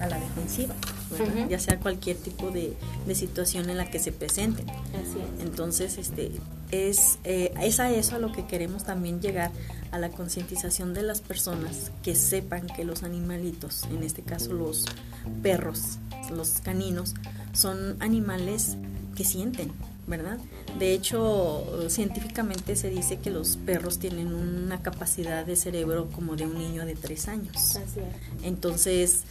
a la defensiva, ya sea cualquier tipo de, de, situación en la que se presenten. Así es. Entonces, este, es, eh, es a eso a lo que queremos también llegar, a la concientización de las personas que sepan que los animalitos, en este caso los perros, los caninos, son animales que sienten, ¿verdad? De hecho, científicamente se dice que los perros tienen una capacidad de cerebro como de un niño de tres años. Así es. Entonces,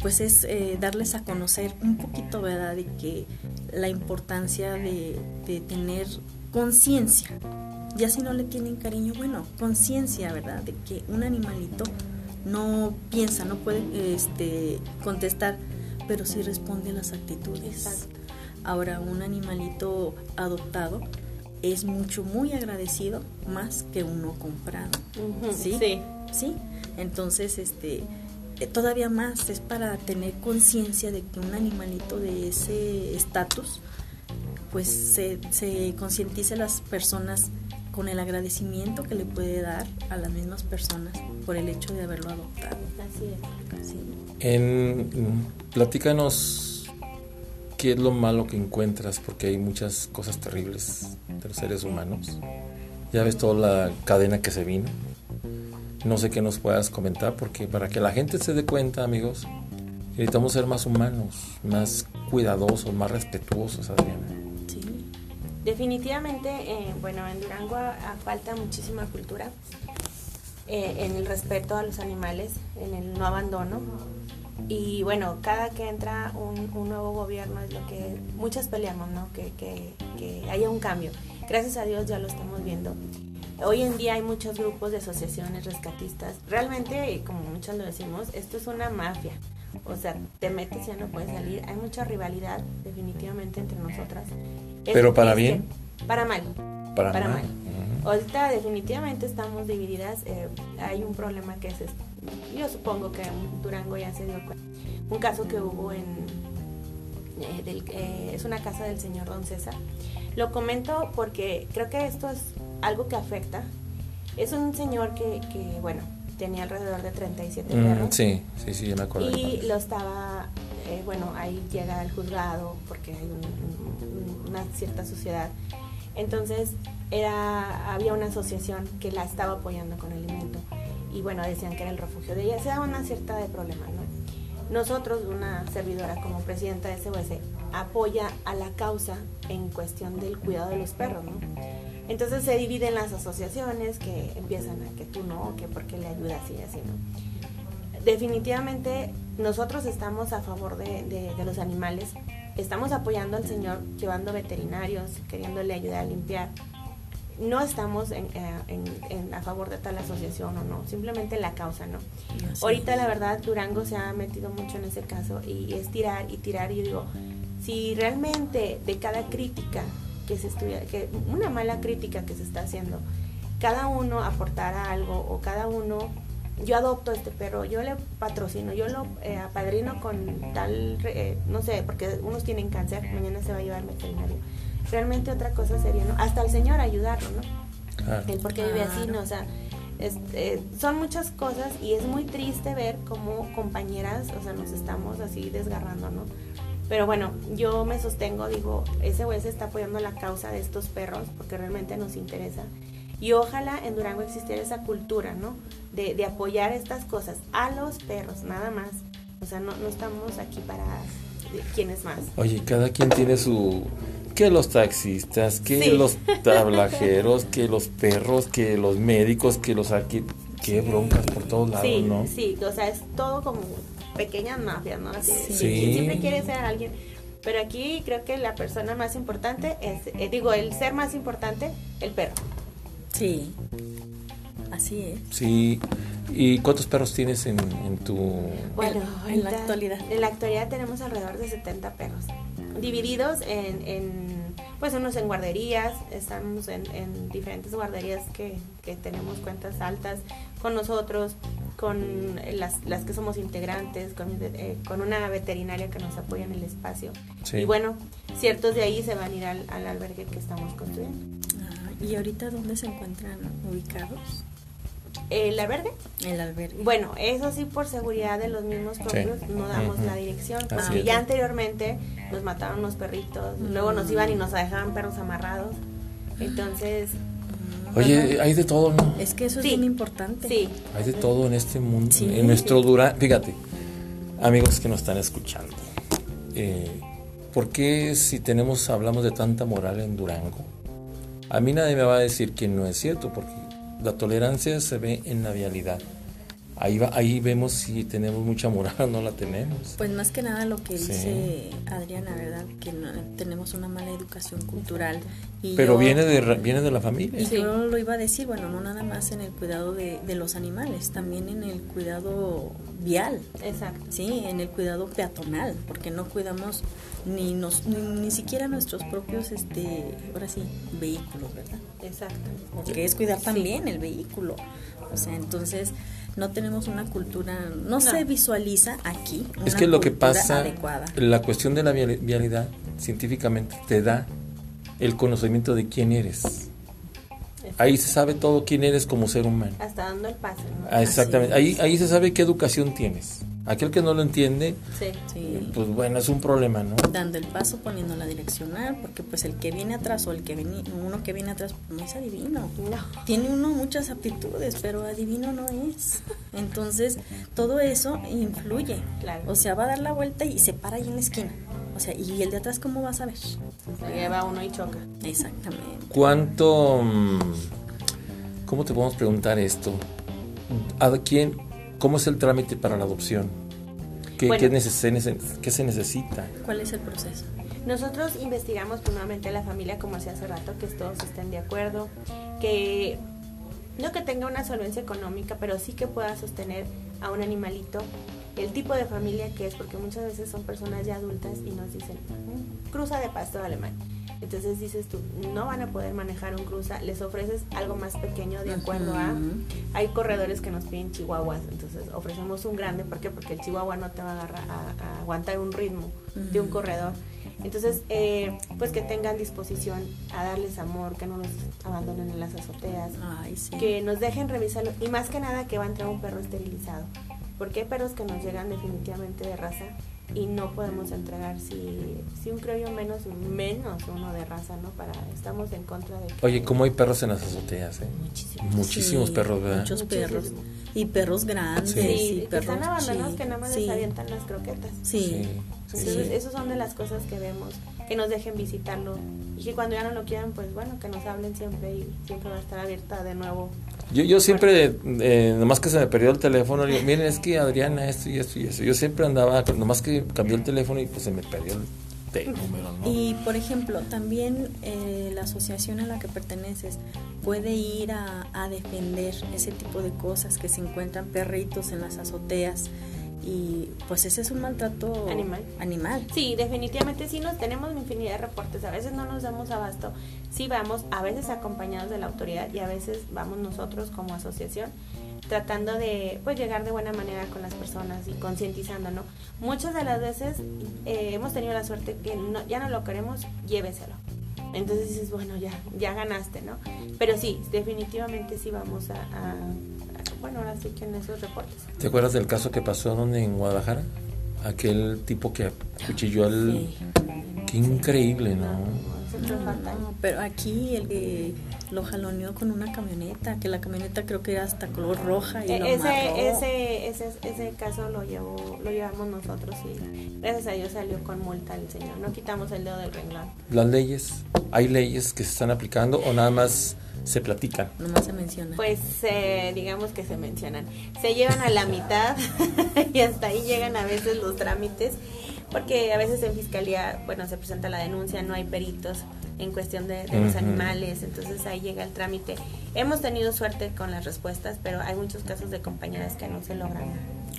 pues es eh, darles a conocer un poquito, ¿verdad?, de que la importancia de, de tener conciencia. Ya si no le tienen cariño, bueno, conciencia, ¿verdad?, de que un animalito no piensa, no puede este, contestar, pero sí responde a las actitudes. Exacto. Ahora, un animalito adoptado es mucho, muy agradecido más que uno comprado. ¿Sí? sí. ¿Sí? Entonces, este, eh, todavía más es para tener conciencia de que un animalito de ese estatus, pues se, se concientice las personas con el agradecimiento que le puede dar a las mismas personas por el hecho de haberlo adoptado. Así es. ¿sí? En, platícanos qué es lo malo que encuentras, porque hay muchas cosas terribles de los seres humanos. Ya ves toda la cadena que se vino. No sé qué nos puedas comentar, porque para que la gente se dé cuenta, amigos, necesitamos ser más humanos, más cuidadosos, más respetuosos, Adriana. Sí. Definitivamente, eh, bueno, en Durango a- a- falta muchísima cultura eh, en el respeto a los animales, en el no abandono. Y bueno, cada que entra un, un nuevo gobierno es lo que muchas peleamos, ¿no? Que, que, que haya un cambio. Gracias a Dios ya lo estamos viendo. Hoy en día hay muchos grupos de asociaciones rescatistas. Realmente, como muchos lo decimos, esto es una mafia. O sea, te metes y ya no puedes salir. Hay mucha rivalidad definitivamente entre nosotras. Es ¿Pero para bien? Para mal. Para, Para mal. Ahorita definitivamente estamos divididas. eh, hay un problema que es, este, yo supongo que Durango ya se dio cuenta. Un caso que hubo en, eh, del- eh, es una casa del señor Don César. Lo comento porque creo que esto es algo que afecta. Es un señor que, que, bueno, tenía alrededor de 37 Mm, perros. sí, sí, sí, ya me acuerdo. Y lo estaba, eh, bueno, ahí llega el juzgado porque hay un- un- una cierta sociedad. Entonces, era, había una asociación que la estaba apoyando con alimento. Y bueno, decían que era el refugio de ella. Se daba una cierta de problemas, ¿no? Nosotros, una servidora como presidenta de SOS, apoya a la causa en cuestión del cuidado de los perros, ¿no? Entonces se dividen las asociaciones que empiezan a que tú no, que porque le ayudas y así, ¿no? definitivamente nosotros estamos a favor de, de- de los animales, estamos apoyando al señor llevando veterinarios, queriéndole ayudar a limpiar. No estamos en, eh, en- en- a favor de tal asociación o no, simplemente la causa, ¿no? Así Ahorita es. la verdad Durango se ha metido mucho en ese caso y es tirar y tirar y digo, si realmente de cada crítica que se estudia, que una mala crítica que se está haciendo, cada uno aportara algo o cada uno, yo adopto este perro, yo le patrocino, yo lo eh, apadrino con tal, eh, no sé, porque unos tienen cáncer, mañana se va a llevar veterinario. Realmente otra cosa sería, ¿no? Hasta el señor ayudarlo, ¿no? Claro. el por qué vive así. ¿no? O sea, eh, son muchas cosas y es muy triste ver cómo compañeras, o sea, nos estamos así desgarrando, ¿no? Pero bueno, yo me sostengo, digo, SOS está apoyando la causa de estos perros porque realmente nos interesa. Y ojalá en Durango existiera esa cultura, ¿no? De, de apoyar estas cosas a los perros, nada más. O sea, no, no estamos aquí para de- quién es más. Oye, cada quien tiene su... Que los taxistas, que Sí. los tablajeros, que los perros, que los médicos, que los aquí... Qué broncas por todos lados, Sí, ¿no? sí, o sea, es todo como pequeñas mafias, ¿no? Así, Sí. siempre quiere ser alguien. Pero aquí creo que la persona más importante es, eh, digo, el ser más importante, el perro. Sí, así es. Sí. ¿Y cuántos perros tienes en, en tu... Bueno, En la actualidad. En la actualidad tenemos alrededor de 70 perros, divididos en, en, pues unos en guarderías, estamos en, en diferentes guarderías que, que tenemos cuentas altas con nosotros, con las, las que somos integrantes, con, eh, con una veterinaria que nos apoya en el espacio. Sí. Y bueno, ciertos de ahí se van a ir al, al albergue que estamos construyendo. Ah, ¿Y ahorita dónde se encuentran ubicados? ¿El albergue? El albergue. Bueno, eso sí por seguridad de los mismos propios no damos la dirección. Porque ya anteriormente nos mataron los perritos, luego nos iban y nos dejaban perros amarrados. Entonces... Oye, hay de todo, ¿no? Es que eso es muy importante. Sí. Hay de todo en este mundo. En nuestro Durán, fíjate, amigos que nos están escuchando. Eh, ¿Por qué si tenemos, hablamos de tanta moral en Durango? A mí nadie me va a decir que no es cierto, porque la tolerancia se ve en la vialidad. Ahí, va, ahí vemos si tenemos mucha moral o no la tenemos. Pues más que nada lo que dice Adriana, ¿verdad? Que tenemos una mala educación cultural. Y Pero viene, de, viene de la familia. Y yo lo iba a decir, bueno, no nada más en el cuidado de, de los animales, también en el cuidado vial. Exacto. Sí, en el cuidado peatonal, porque no cuidamos ni, nos, ni, siquiera nuestros propios, este, ahora sí, vehículos, ¿verdad? Exacto. Porque es cuidar también el vehículo. O sea, entonces no tenemos una cultura, no, se visualiza aquí. es que lo que pasa, la cuestión de la vialidad científicamente te da el conocimiento de quién eres. Ahí se sabe todo quién eres como ser humano. Hasta dando el paso. Ah, exactamente. Ahí, ahí se sabe qué educación tienes. Aquel que no lo entiende, pues bueno, es un problema, ¿no? Dando el paso, poniendo la direccional, porque pues el que viene atrás o el que viene, uno que viene atrás no es adivino. No. Tiene uno muchas aptitudes, pero adivino no es. Entonces, todo eso influye. Claro. O sea, va a dar la vuelta y se para ahí en la esquina. O sea, ¿y el de atrás cómo va a saber? Se lleva uno y choca. Exactamente. ¿Cuánto... Mm, ¿Cómo te podemos preguntar esto? ¿A quién ¿Cómo es el trámite para la adopción? ¿Qué, ¿qué, se necesita? ¿Cuál es el proceso? Nosotros investigamos primeramente a la familia, como hacía hace rato, que todos estén de acuerdo, que no que tenga una solvencia económica, pero sí que pueda sostener a un animalito, el tipo de familia que es, porque muchas veces son personas ya adultas y nos dicen, mm, cruza de pasto alemán. Entonces dices tú, no van a poder manejar un cruza, les ofreces algo más pequeño de acuerdo a... Hay corredores que nos piden chihuahuas, entonces ofrecemos un grande, ¿por qué? Porque el chihuahua no te va a, agarrar, a, aguantar un ritmo de un corredor. Entonces, eh, pues que tengan disposición a darles amor, que no nos abandonen en las azoteas, que nos dejen revisarlo y más que nada que va a entrar un perro esterilizado. Porque hay perros que nos llegan definitivamente de raza y no podemos entregar si, si un criollo menos menos uno de raza no para estamos en contra de oye cómo hay perros en las azoteas eh? muchísimos. Muchísimos perros verdad muchos perros. Y perros grandes y perros que están abandonados que nada más les avientan las croquetas. Sí, entonces esas son de las cosas que vemos que nos dejen visitarlo y que cuando ya no lo quieran pues bueno que nos hablen siempre y siempre va a estar abierta de nuevo yo, yo siempre, eh, nomás que se me perdió el teléfono, digo, miren, es que Adriana, esto y esto y eso. Yo siempre andaba, nomás que cambió el teléfono y pues se me perdió el número, ¿no? Y por ejemplo, también eh, la asociación a la que perteneces puede ir a, a, defender ese tipo de cosas que se encuentran perritos en las azoteas y pues ese es un maltrato animal. animal. Sí, definitivamente sí nos tenemos infinidad de reportes, a veces no nos damos abasto, sí vamos, a veces acompañados de la autoridad y a veces vamos nosotros como asociación tratando de pues llegar de buena manera con las personas y concientizando, ¿no? Muchas de las veces eh, hemos tenido la suerte que no, ya no lo queremos, lléveselo. Entonces dices, bueno, ya, ya ganaste, ¿no? Pero sí, definitivamente sí vamos a bueno, ahora sí que en esos reportes. ¿Te acuerdas del caso que pasó donde en Guadalajara? Aquel tipo que acuchilló al... Sí. Qué increíble, ¿no? No, pero aquí el que lo jaloneó con una camioneta, que la camioneta creo que era hasta color roja y e lo ese, ese, ese, ese caso lo llevó, lo llevamos nosotros y gracias a Dios salió con multa el señor. No quitamos el dedo del renglón. Las leyes, hay leyes que se están aplicando o nada más se platican. Nomás se menciona. Pues eh, digamos que se mencionan. Se llevan a la mitad y hasta ahí llegan a veces los trámites, porque a veces en fiscalía, bueno, se presenta la denuncia, no hay peritos en cuestión de, los animales, entonces ahí llega el trámite. Hemos tenido suerte con las respuestas, pero hay muchos casos de compañeras que no se logran.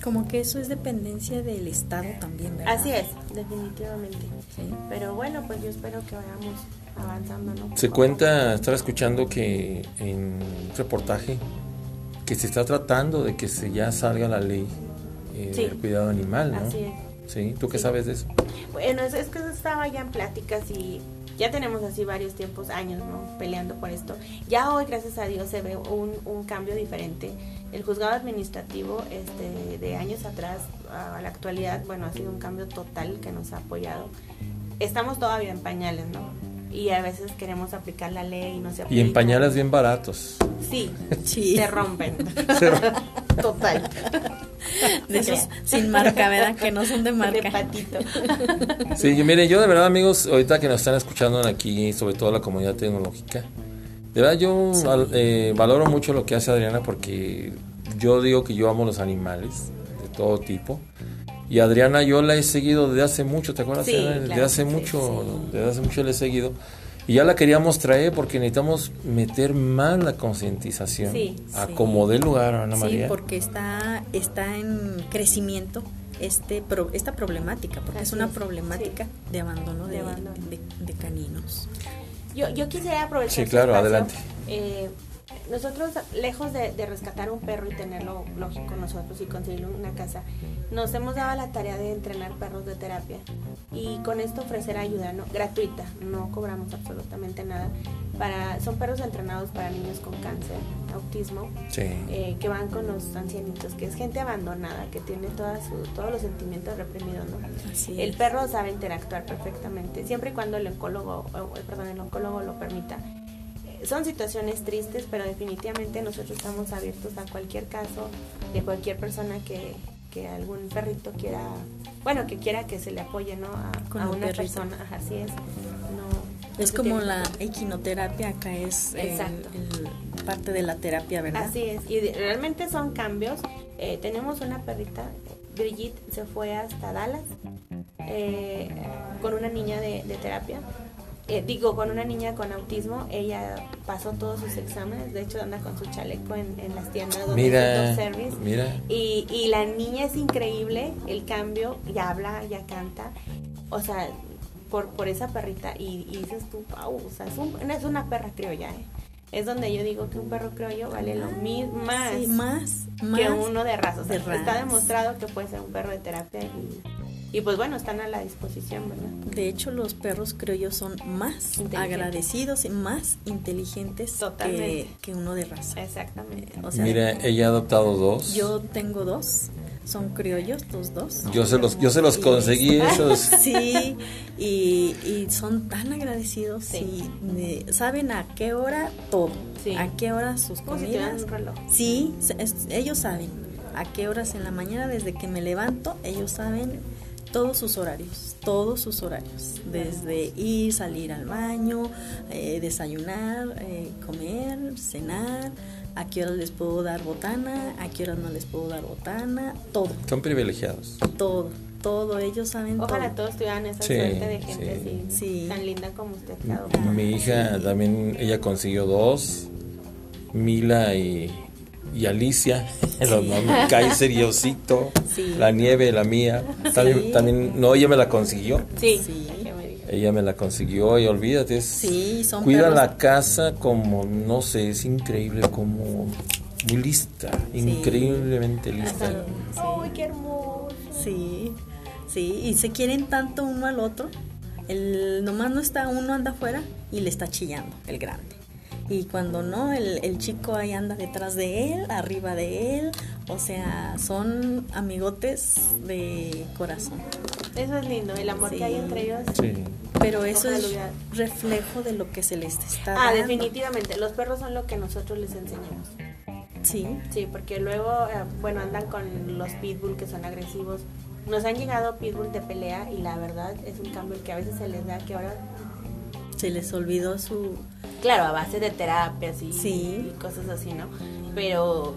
Como que eso es dependencia del Estado también, ¿verdad? Así es, definitivamente. Sí. Pero bueno, pues yo espero que vayamos avanzando, ¿no? Se cuenta, estaba escuchando que en un reportaje que se está tratando de que se ya salga la ley eh, del cuidado animal, ¿no? Así es. Sí, ¿tú qué sabes de eso? Bueno, es, que estaba ya en pláticas y ya tenemos así varios tiempos, años, ¿no? Peleando por esto. Ya hoy, gracias a Dios, se ve un, un cambio diferente. El juzgado administrativo este, de años atrás a la actualidad, bueno, ha sido un cambio total que nos ha apoyado. Estamos todavía en pañales, ¿no? Y a veces queremos aplicar la ley y no se aplica. Y en pañales bien baratos. Sí, Sí. se rompen. Total. De esos sin marca, ¿verdad? Que no son de De marca. patito. Sí, yo, mire, yo de verdad, amigos, ahorita que nos están escuchando aquí, sobre todo la comunidad tecnológica, de verdad yo al- eh, valoro mucho lo que hace Adriana porque yo digo que yo amo los animales de todo tipo. Y Adriana yo la he seguido desde hace mucho, ¿te acuerdas? Sí, Adriana? desde claro, hace sí, mucho, desde hace mucho la he seguido. Y ya la queríamos traer porque necesitamos meter más la concientización Sí, a sí. como dé lugar, Ana Sí, María. porque está, está en crecimiento este pro- esta problemática, porque es una es, problemática de abandono de, De abandono. de- de caninos. Yo, yo quisiera aprovechar. Sí, su claro, espacio. adelante. Eh, nosotros, lejos de, de rescatar un perro y tenerlo lógico nosotros y conseguirle una casa, nos hemos dado la tarea de entrenar perros de terapia y con esto ofrecer ayuda ¿no? gratuita, no cobramos absolutamente nada. Para, son perros entrenados para niños con cáncer, autismo, Sí. eh, que van con los ancianitos, que es gente abandonada, que tiene toda su, todos los sentimientos reprimidos, ¿no? Así El perro sabe interactuar perfectamente, siempre y cuando el oncólogo, perdón, el oncólogo lo permita. Eh, Son situaciones tristes, pero definitivamente nosotros estamos abiertos a cualquier caso de cualquier persona que, que algún perrito quiera, bueno, que quiera que se le apoye, ¿no? A, Con a un una perrito. persona, así es. No, Es como la equinoterapia, acá es el- Exacto. el parte de la terapia, ¿verdad? Así es, y de- realmente son cambios. Eh, tenemos una perrita, Brigitte, se fue hasta Dallas eh, con una niña de, de terapia. Eh, digo, con una niña con autismo, ella pasó todos sus exámenes, de hecho anda con su chaleco en, en las tiendas donde Mira, service. mira. Y, y la niña es increíble, el cambio, ya habla, ya canta, o sea, por, por esa perrita, y, y dices tú, wow, o sea, es, un- es una perra criolla, ¿eh? Es donde yo digo que un perro criollo vale lo mismo, más, Sí, más, más. que uno de raza. O sea, de raza. está demostrado que puede ser un perro de terapia y, y pues bueno, están a la disposición, ¿verdad? De hecho, los perros criollos son más agradecidos y más inteligentes que, que uno de raza. Exactamente. O sea, Mira, ella ha adoptado dos. yo tengo dos, son criollos, los dos. Yo se los, yo se los Y- conseguí esos. Sí, y, y son tan agradecidos Sí. y saben a qué hora todo, Sí. a qué hora sus si comidas. un reloj. Sí, se- es- ellos saben a qué horas en la mañana, desde que me levanto, ellos saben todos sus horarios, todos sus horarios, desde ir, salir al baño, eh, desayunar, eh, comer, cenar, a qué horas les puedo dar botana, a qué horas no les puedo dar botana, todo, Son privilegiados. todo, todo, ellos saben Ojalá todo. todos tuvieran esa Sí, suerte de gente sí. así, Sí. tan linda como usted. Mi hija también, ella consiguió dos, Mila y, y Alicia, los nombres, Kaiser y Osito, Sí. la nieve, la mía. También, Sí. también, no, ella me la consiguió. Sí. Ella me la consiguió y olvídate, es, Sí, son cuida perros- la casa como, no sé, es increíble, como muy lista, increíblemente lista. ¡Ay, qué hermoso! Sí, sí, y se quieren tanto uno al otro. El nomás no está, uno anda afuera y le está chillando, el grande. Y cuando no, el, el chico ahí anda detrás de él, arriba de él. O sea, son amigotes de corazón. Eso es lindo, el amor Sí. que hay entre ellos. Sí. Pero eso Ojalá es hubiera. reflejo de lo que se les está Ah, dando. definitivamente, los perros son lo que nosotros les enseñamos. Sí, Sí, porque luego, eh, bueno, andan con los pitbull que son agresivos. Nos han llegado pitbull de pelea y la verdad es un cambio que a veces se les da que ahora, se les olvidó su... claro, a base de terapias y, Sí. y cosas así, ¿no? Pero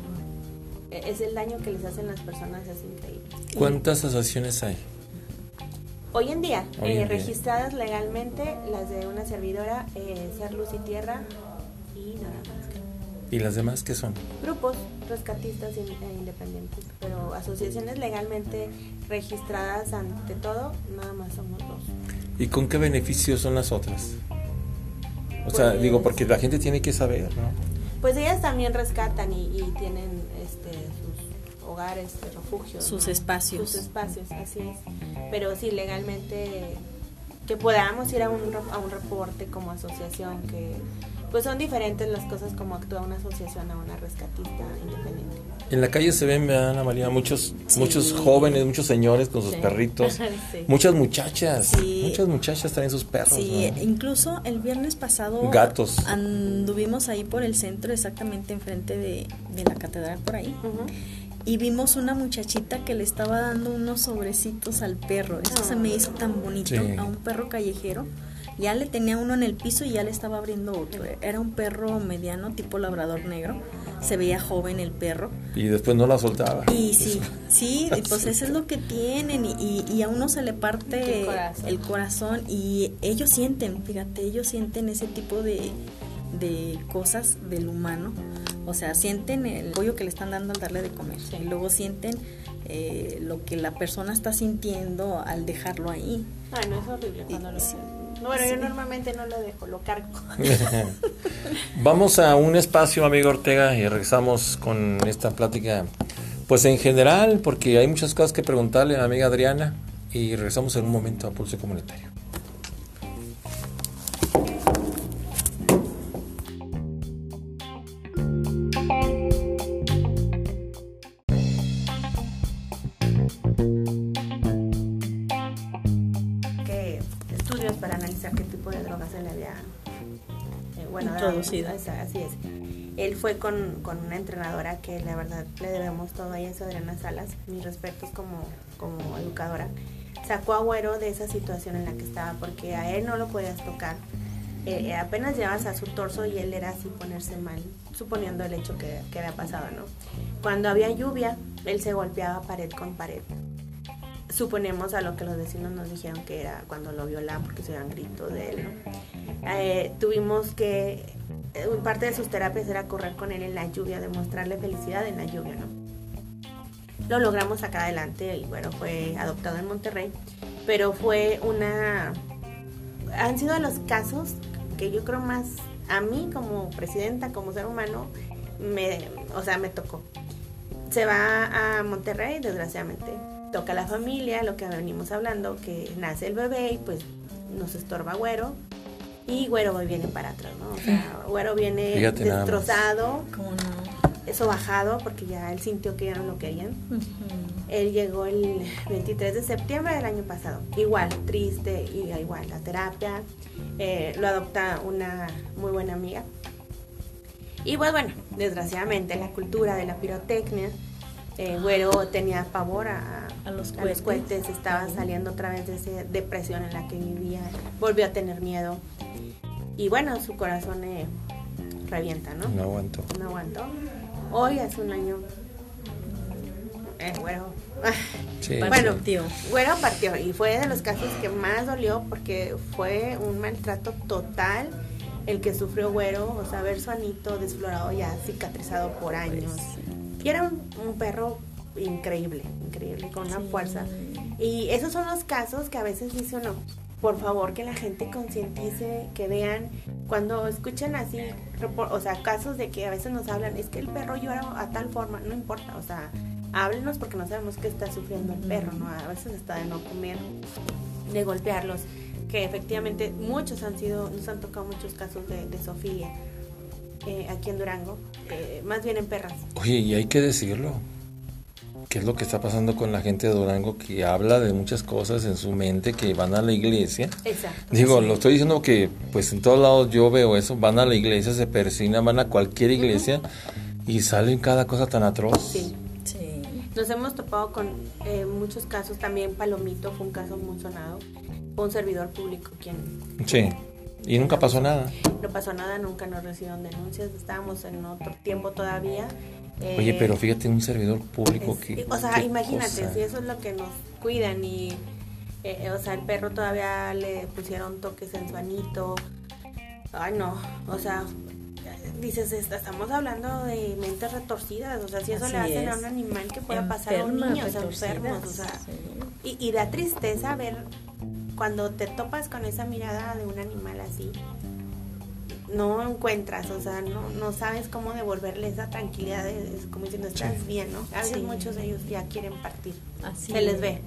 eh, es el daño que les hacen las personas, es increíble. ¿Cuántas asociaciones hay? Hoy en día, Hoy eh, en día. registradas legalmente, las de una servidora, eh, Ser Luz y Tierra y nada más. ¿Y las demás qué son? Grupos rescatistas e independientes, pero asociaciones legalmente registradas ante todo, nada más somos dos. ¿Y con qué beneficios son las otras? O sea, Pues- digo, porque la gente tiene que saber, ¿no? Pues ellas también rescatan y, y tienen este, sus hogares, refugios. Sus ¿no? espacios. Sus espacios, así es. Pero sí, legalmente que podamos ir a un, a un reporte como asociación, que pues son diferentes las cosas como actúa una asociación a una rescatista independiente. En la calle se ven, Ana María, muchos, muchos jóvenes, muchos señores con sus perritos, muchas muchachas, muchas muchachas traen sus perros. Sí, incluso el viernes pasado gatos. Anduvimos ahí por el centro, exactamente enfrente de, de la catedral por ahí. Y vimos una muchachita que le estaba dando unos sobrecitos al perro. Eso se me hizo tan bonito, a un perro callejero ya le tenía uno en el piso y ya le estaba abriendo otro. Era un perro mediano, tipo labrador negro. Se veía joven el perro. Y después no la soltaba. Y sí, sí, pues eso es lo que tienen. Y, a uno se le parte el corazón. Y ellos sienten, fíjate, ellos sienten ese tipo de, de cosas del humano. O sea, sienten el pollo que le están dando al darle de comer. Y luego sienten eh, lo que la persona está sintiendo al dejarlo ahí. Ay, no es horrible cuando lo bueno, yo normalmente no lo dejo, lo cargo. Vamos a un espacio, amigo Ortega, y regresamos con esta plática. Pues en general, porque hay muchas cosas que preguntarle a la amiga Adriana, y regresamos en un momento a Pulso Comunitario. Fue con, una entrenadora que la verdad le debemos todo a ella, Adriana Salas, mis respetos como, como educadora. Sacó a Güero de esa situación en la que estaba porque a él no lo podías tocar. Eh, eh, apenas llevas a su torso y él era así ponerse mal, suponiendo el hecho que, que había pasado, ¿no? Cuando había lluvia, él se golpeaba pared con pared suponemos a lo que los vecinos nos dijeron que era cuando lo violaban porque se oían gritos de él, ¿no? Eh, tuvimos que parte de sus terapias era correr con él en la lluvia, demostrarle felicidad en la lluvia, ¿no? Lo logramos sacar adelante y bueno, fue adoptado en Monterrey, pero fue una... Han sido los casos que yo creo más a mí como presidenta, como ser humano, me, o sea, me tocó. Se va a Monterrey, desgraciadamente. Toca la familia, lo que venimos hablando, que nace el bebé y pues nos estorba güero y Güero viene para atrás, ¿no? O sea, Güero viene destrozado, eso bajado, porque ya él sintió que ya no lo querían. Él llegó el 23 de septiembre del año pasado, igual, triste, y igual, la terapia, eh, lo adopta una muy buena amiga. Y pues bueno, desgraciadamente la cultura de la pirotecnia, eh, Güero tenía pavor a, los, cohetes. estaba saliendo otra vez de esa depresión en la que vivía, volvió a tener miedo. Y bueno, su corazón eh, revienta, ¿no? No aguantó. No aguantó. Hoy hace un año. Eh, güero. bueno, partió. Güero partió y fue de los casos que más dolió porque fue un maltrato total el que sufrió Güero, o sea, ver su anito desflorado ya cicatrizado por pues años. Y era un, perro increíble, increíble, con una fuerza. Y esos son los casos que a veces dice uno, por favor que la gente concientice, que vean, cuando escuchen así, o sea, casos de que a veces nos hablan, es que el perro llora a tal forma, no importa, o sea, háblenos porque no sabemos qué está sufriendo el perro, ¿no? A veces está de no comer, de golpearlos, que efectivamente muchos han sido, nos han tocado muchos casos de, de Sofía eh, aquí en Durango, eh, más bien en perras. Oye, y hay que decirlo, qué es lo que está pasando con la gente de Durango que habla de muchas cosas en su mente que van a la iglesia. Exacto. Digo, lo estoy diciendo que pues en todos lados yo veo eso, van a la iglesia, se persignan, van a cualquier iglesia y salen cada cosa tan atroz. Sí. sí. Nos hemos topado con eh, muchos casos, también Palomito fue un caso muy sonado, fue un servidor público quien... Sí. Y nunca pasó nada. No pasó nada, nunca nos recibieron denuncias, estábamos en otro tiempo todavía Oye, pero fíjate, un servidor público que... O sea, imagínate, si eso es lo que nos cuidan y... Eh, o sea, el perro todavía le pusieron toques en su anito. Ay, no, o sea, dices, estamos hablando de mentes retorcidas, o sea, si eso le hacen a un animal que pueda pasar a un niño, o sea, enfermos, o sea, y, y da tristeza ver cuando te topas con esa mirada de un animal así, no encuentras, o sea, no, no sabes cómo devolverle esa tranquilidad, como diciendo, estás bien, ¿no? A muchos de ellos ya quieren partir, se les ve.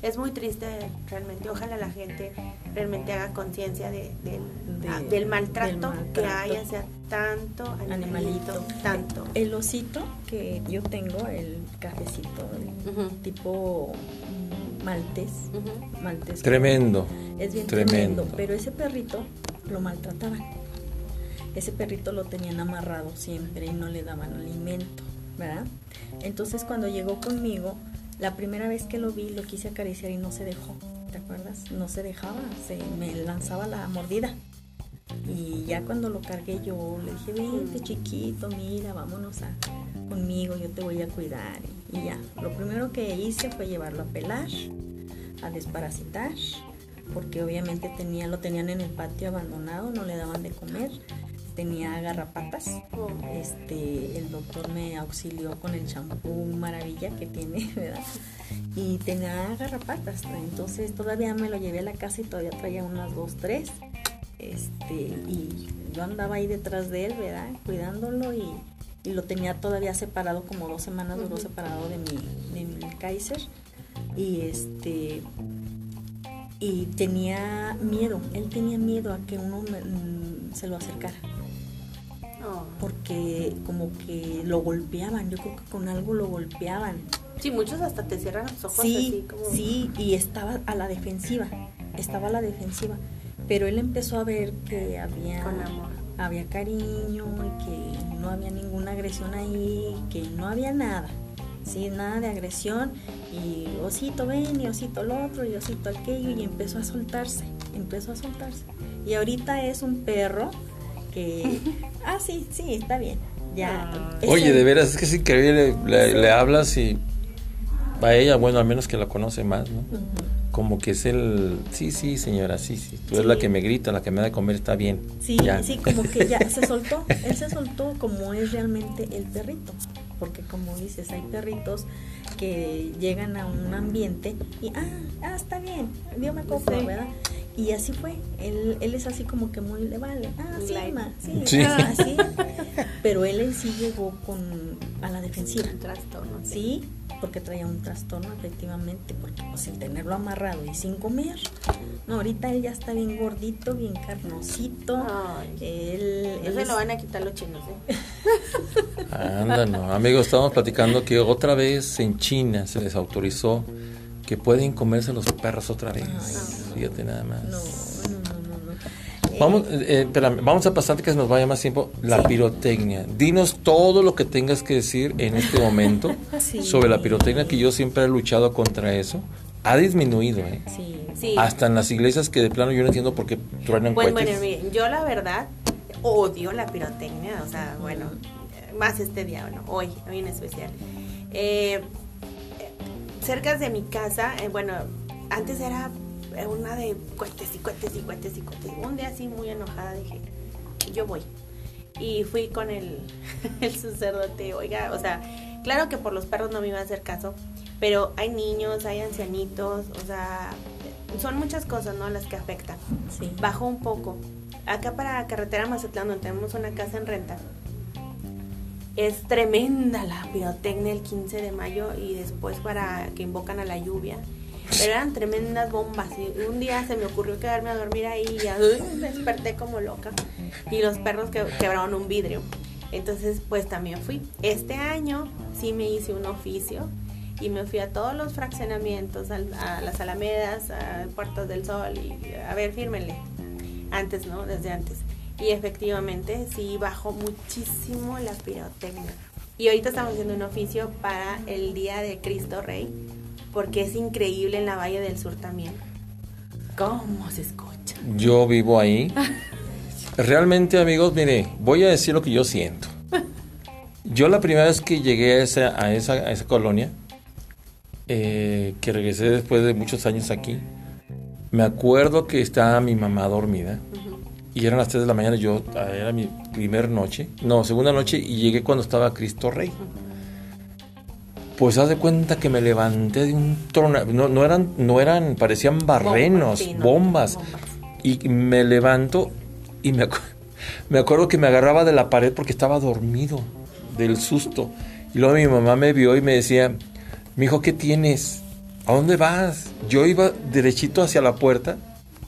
es muy triste realmente. Ojalá la gente realmente haga conciencia de, del, De- ah, del maltrato del maltrato. que hay hacia tanto animalito, Animalito. tanto. El osito que yo tengo, el cafecito, el tipo maltés, Ujú. maltés. Tremendo. Es bien Tremendo. tremendo. Pero ese perrito lo maltrataban. Ese perrito lo tenían amarrado siempre y no le daban alimento, ¿verdad? Entonces cuando llegó conmigo, la primera vez que lo vi lo quise acariciar y no se dejó, ¿te acuerdas? No se dejaba, se me lanzaba la mordida. Y ya cuando lo cargué yo le dije, vente chiquito, mira, vámonos a, conmigo, yo te voy a cuidar. Y, ya, lo primero que hice fue llevarlo a pelar, a desparasitar, porque obviamente tenía, lo tenían en el patio abandonado, no le daban de comer, tenía garrapatas. Oh. Este, el doctor me auxilió con el champú maravilla que tiene, ¿verdad? Y tenía garrapatas, entonces todavía me lo llevé a la casa y todavía traía unas dos, tres. Este, y yo andaba ahí detrás de él, ¿verdad? Cuidándolo y, y lo tenía todavía separado, como dos semanas duró separado de mi, de mi Kaiser. Y este, y tenía miedo, él tenía miedo a que uno mm, se lo acercara Oh. porque como que lo golpeaban, yo creo que con algo lo golpeaban. Sí, muchos hasta te cierran los ojos Sí, así como... sí, y estaba a la defensiva, estaba a la defensiva, pero él empezó a ver que había, Con amor. Había cariño y que no había ninguna agresión ahí, que no había nada, sí, nada de agresión y osito ven y osito el otro y osito aquello y empezó a soltarse, empezó a soltarse. Y ahorita es un perro que, ah, sí, sí, está bien, ya. Ah. Oye, el- de veras, es que es increíble. Le, le hablas y a ella, bueno, al menos que la conoce más, ¿no? Como que es el, sí, sí, señora, sí, sí. Tú eres Sí. la que me grita, la que me da de comer, está bien. Sí, Ya. sí, como que ya se soltó, él se soltó como es realmente el perrito, porque como dices, hay perritos que llegan a un ambiente y, ah, ah está bien, yo me Sí. ¿verdad? Y así fue, él, él es así como que muy le vale, ah, sí, ma, sí, Sí. ah, sí. pero él en sí llegó con, a la defensiva, Un trastorno. sí, porque traía un trastorno efectivamente, porque pues el tenerlo amarrado y sin comer, no, ahorita él ya está bien gordito, bien carnosito, Ay. él, es- lo van a quitar los chinos, ¿eh? Anda, no. Amigos, estamos platicando que otra vez en China se les autorizó que pueden comerse los perros otra vez. Ay, Fíjate nada más. No. Vamos, Eh, espérame, vamos a pasar que se nos vaya más tiempo. La Sí. pirotecnia. Dinos todo lo que tengas que decir en este momento Sí. sobre la pirotecnia, que yo siempre he luchado contra eso. Ha disminuido, ¿eh? sí, Sí. Hasta en las iglesias que de plano yo no entiendo por qué truenan Pues cohetes. bueno, yo la verdad odio la pirotecnia, o sea, bueno, más este día, bueno, hoy, hoy en especial. Eh, cerca de mi casa, eh, bueno, antes era una de cohetes y cohetes y cohetes y cohetes. Un día así muy enojada dije, yo voy. Y fui con el, el sacerdote, oiga, o sea, claro que por los perros no me iba a hacer caso, pero hay niños, hay ancianitos, o sea, son muchas cosas, ¿no? Las que afectan sí. bajó un poco. Acá para Carretera Mazatlán, donde tenemos una casa en renta, es tremenda la pirotecnia el 15 de mayo y después para que invocan a la lluvia. Eran tremendas bombas y un día se me ocurrió quedarme a dormir ahí y ya desperté como loca. Y los perros que, quebraron un vidrio. Entonces pues también fui. Este año sí me hice un oficio y me fui a todos los fraccionamientos, al- a, las alamedas, a Puertas del Sol y a ver, fírmenle. Antes, ¿no? Desde antes. Y efectivamente sí bajó muchísimo la pirotecnia. Y ahorita estamos haciendo un oficio para el Día de Cristo Rey, porque es increíble en la Valle del Sur también. ¿Cómo se escucha? Yo vivo ahí. Realmente, amigos, mire, voy a decir lo que yo siento. Yo la primera vez que llegué a esa, a esa, a esa colonia, eh, que regresé después de muchos años aquí, me acuerdo que estaba mi mamá dormida y eran las 3 de la mañana, yo ah, era mi primer noche, no, segunda noche y llegué cuando estaba Cristo Rey. Pues haz de cuenta que me levanté de un trono, no, no eran, no eran, parecían barrenos, sí, no, bombas. Y me levanto y me, acu- me acuerdo que me agarraba de la pared porque estaba dormido del susto. Y luego mi mamá me vio y me decía, mi hijo, ¿qué tienes? ¿A dónde vas? Yo iba derechito hacia la puerta,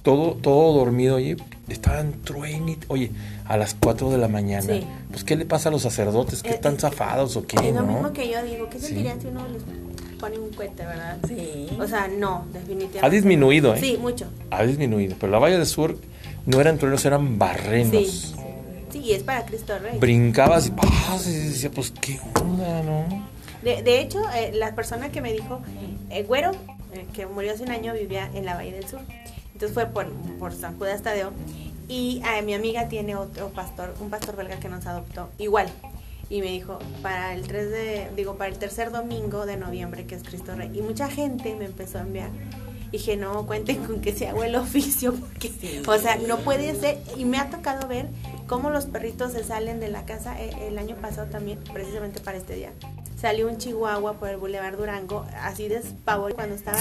todo, todo dormido, oye, estaban truening, oye, a las 4 de la mañana. Sí. Pues, ¿qué le pasa a los sacerdotes? ¿Qué Eh, están eh, zafados o qué, Es lo no? mismo que yo digo, ¿qué Sí. sentirían si uno les pone un cohete, verdad? Sí. O sea, no, definitivamente. Ha disminuido, ¿eh? Sí, mucho. Ha disminuido, pero la Valle del Sur no eran truenos, eran barrenos. Sí. Sí, y es para Cristo Rey. Brincabas y, ¡pah! y decía, pues, ¿qué onda, no? De, de hecho, eh, la persona que me dijo, eh, Güero, eh, que murió hace un año, vivía en la Valle del Sur. Entonces fue por, por San Judas Tadeo. Y eh, mi amiga tiene otro pastor, un pastor belga que nos adoptó, igual. Y me dijo, para el 3 de, digo, para el tercer domingo de noviembre, que es Cristo Rey. Y mucha gente me empezó a enviar. Dije, no, cuenten con que se hago el oficio, porque, o sea, no puede ser. Y me ha tocado ver cómo los perritos se salen de la casa. Eh, el año pasado también, precisamente para este día, salió un chihuahua por el Boulevard Durango, así de pavor. Cuando estaba,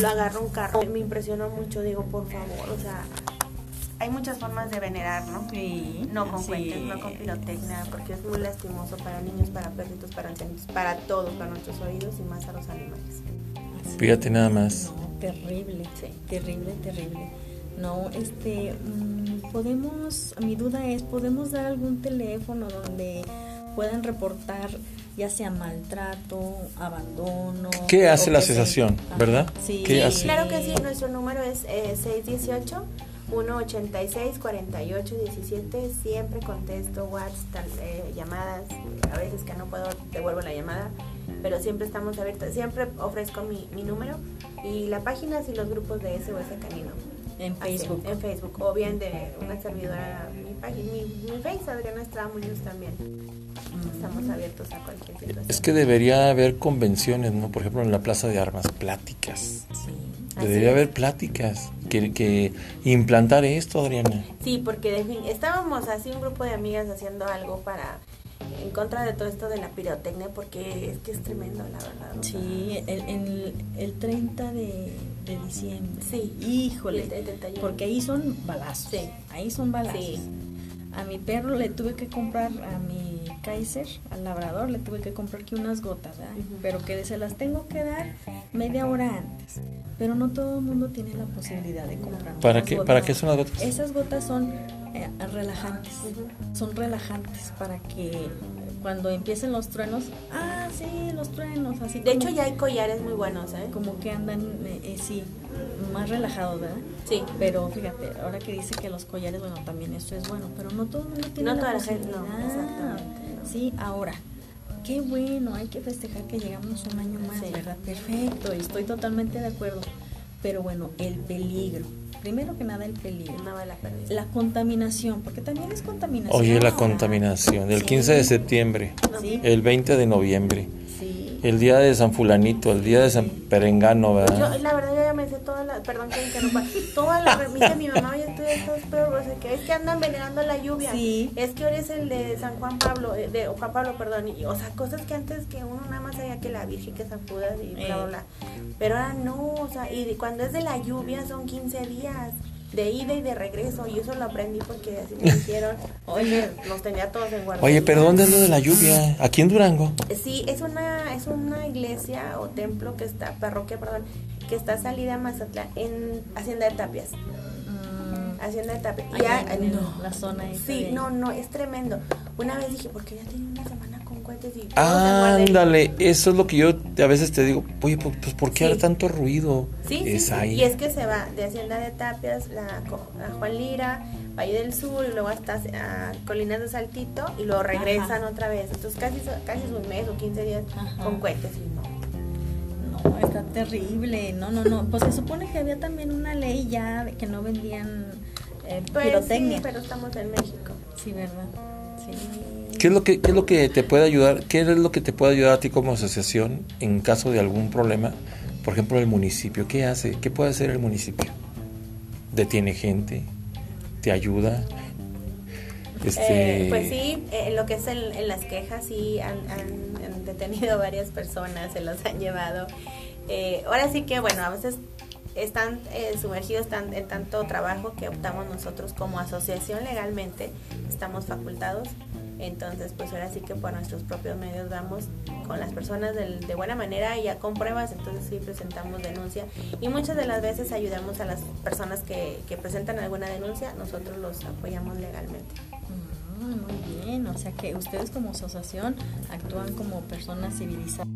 lo agarró un carro. Me impresionó mucho, digo, por favor, o sea, hay muchas formas de venerar, ¿no? Sí. No con sí. cuentes, no con pirotecnia, porque es muy lastimoso para niños, para perritos, para ancianos, para todos, para nuestros oídos y más a los animales. Fíjate nada más. No, terrible, Sí. terrible, terrible. No, este, mm, podemos, mi duda es, ¿podemos dar algún teléfono donde puedan reportar ya sea maltrato, abandono? ¿Qué hace la Ajá, verdad? Sí, ¿Qué Sí, hace? claro que sí, nuestro número es eh, 618 186 48 17. Siempre contesto WhatsApp, eh, llamadas. A veces que no puedo, devuelvo la llamada. Pero siempre estamos abiertos. Siempre ofrezco mi, mi número y la página y los grupos de SOS Canino. En Así, Facebook. en Facebook. O bien de una servidora, mi página, mi, mi Face, Adriana Estrada Muñoz también. Estamos abiertos a cualquier situación. Es que debería haber convenciones, ¿no? Por ejemplo, en la Plaza de Armas, pláticas. Sí. Debería haber pláticas. Que, que implantar esto, Adriana. Sí, porque estábamos así un grupo de amigas haciendo algo para en contra de todo esto de la pirotecnia porque es que es tremendo la verdad. Sí, el, el, el 30 de, de diciembre. Sí. Híjole. Y el 31. Porque ahí son balazos. Sí. Ahí son balazos. Sí. A mi perro le tuve que comprar, a mi Kaiser, al labrador, le tuve que comprar que unas gotas, ¿verdad? Ujú. Pero que se las tengo que dar media hora antes. Pero no todo el mundo tiene la posibilidad de comprar. ¿Para unas qué, gotas. ¿Para qué son las gotas? Esas gotas son eh, relajantes. Son relajantes para que cuando empiecen los truenos, ah, sí, los truenos, así De como- hecho ya hay collares muy buenos, ¿eh? como que andan, eh, eh, sí, más relajados, ¿verdad? Sí. Pero fíjate, ahora que dice que los collares, bueno, también eso es bueno, pero no todo el mundo tiene No la toda la gente, no, exactamente, no. Sí, ahora, qué bueno, hay que festejar que llegamos un año más, Sí. ¿verdad? Perfecto, y estoy totalmente de acuerdo. Pero bueno, el peligro. Primero que nada, el peligro. No vale la. La contaminación, porque también es contaminación. Oye, la contaminación. Del Sí. 15 de septiembre, Sí, el 20 de noviembre, sí. el día de San Fulanito, el día de San Perengano, Yo, ¿verdad? la verdad, toda la. Perdón que interrumpa. Toda la remisa mi mamá, ya estoy estos perros. que es que andan venerando la lluvia. Sí. Es que ahora es el de San Juan Pablo. eh, De o Juan Pablo, perdón. Y, o sea, cosas que antes que uno nada más sabía que la Virgen, que San Judas y bla, bla, Eh. bla. Pero ahora no. O sea, y cuando es de la lluvia son 15 días. De ida y de regreso. Y eso lo aprendí porque así me dijeron. Oye. Nos tenía todos en guardia. Oye, pero ¿dónde es lo de la lluvia? Aquí en Durango. Sí, es una, es una iglesia o templo que está, parroquia, perdón, que está salida a Mazatlán, en Hacienda de Tapias. Mm, Hacienda de ya- el- no. la zona esa Sí, no, no, es tremendo. Una vez dije, porque ya tiene una semana con cohetes y. Ándale, eso es lo que yo a veces te digo. Oye, pues, pues, ¿por qué Sí. hay tanto ruido? Sí, sí, es sí, ahí. y es que se va de Hacienda de Tapias, la, co- a Juan Lira, Valle del Sur, y luego hasta a Colinas de Saltito, y luego regresan Ajá. otra vez. Entonces casi, casi es un mes o 15 días Ajá. con cohetes y no. No, está terrible. No, no, no. Pues se supone que había también una ley ya de que no vendían eh, Pues pirotecnia. sí, pero estamos en México. Sí, ¿verdad? Sí. ¿Qué es lo que qué es lo que te puede ayudar? ¿Qué es lo que te puede ayudar a ti como asociación en caso de algún problema? Por ejemplo, el municipio, ¿qué hace? ¿Qué puede hacer el municipio? ¿Detiene gente? ¿Te ayuda? Este Eh, pues sí, eh, lo que es el- en las quejas, sí han, han- han detenido varias personas, se los han llevado. Eh, ahora sí que, bueno, a veces están eh, sumergidos tan- en tanto trabajo que optamos nosotros como asociación legalmente, estamos facultados Entonces, pues ahora sí que por nuestros propios medios vamos con las personas de, buena manera y ya con pruebas, entonces sí presentamos denuncia y muchas de las veces ayudamos a las personas que, que presentan alguna denuncia, nosotros los apoyamos legalmente. Ah, muy bien, o sea que ustedes como asociación actúan como personas civilizadas.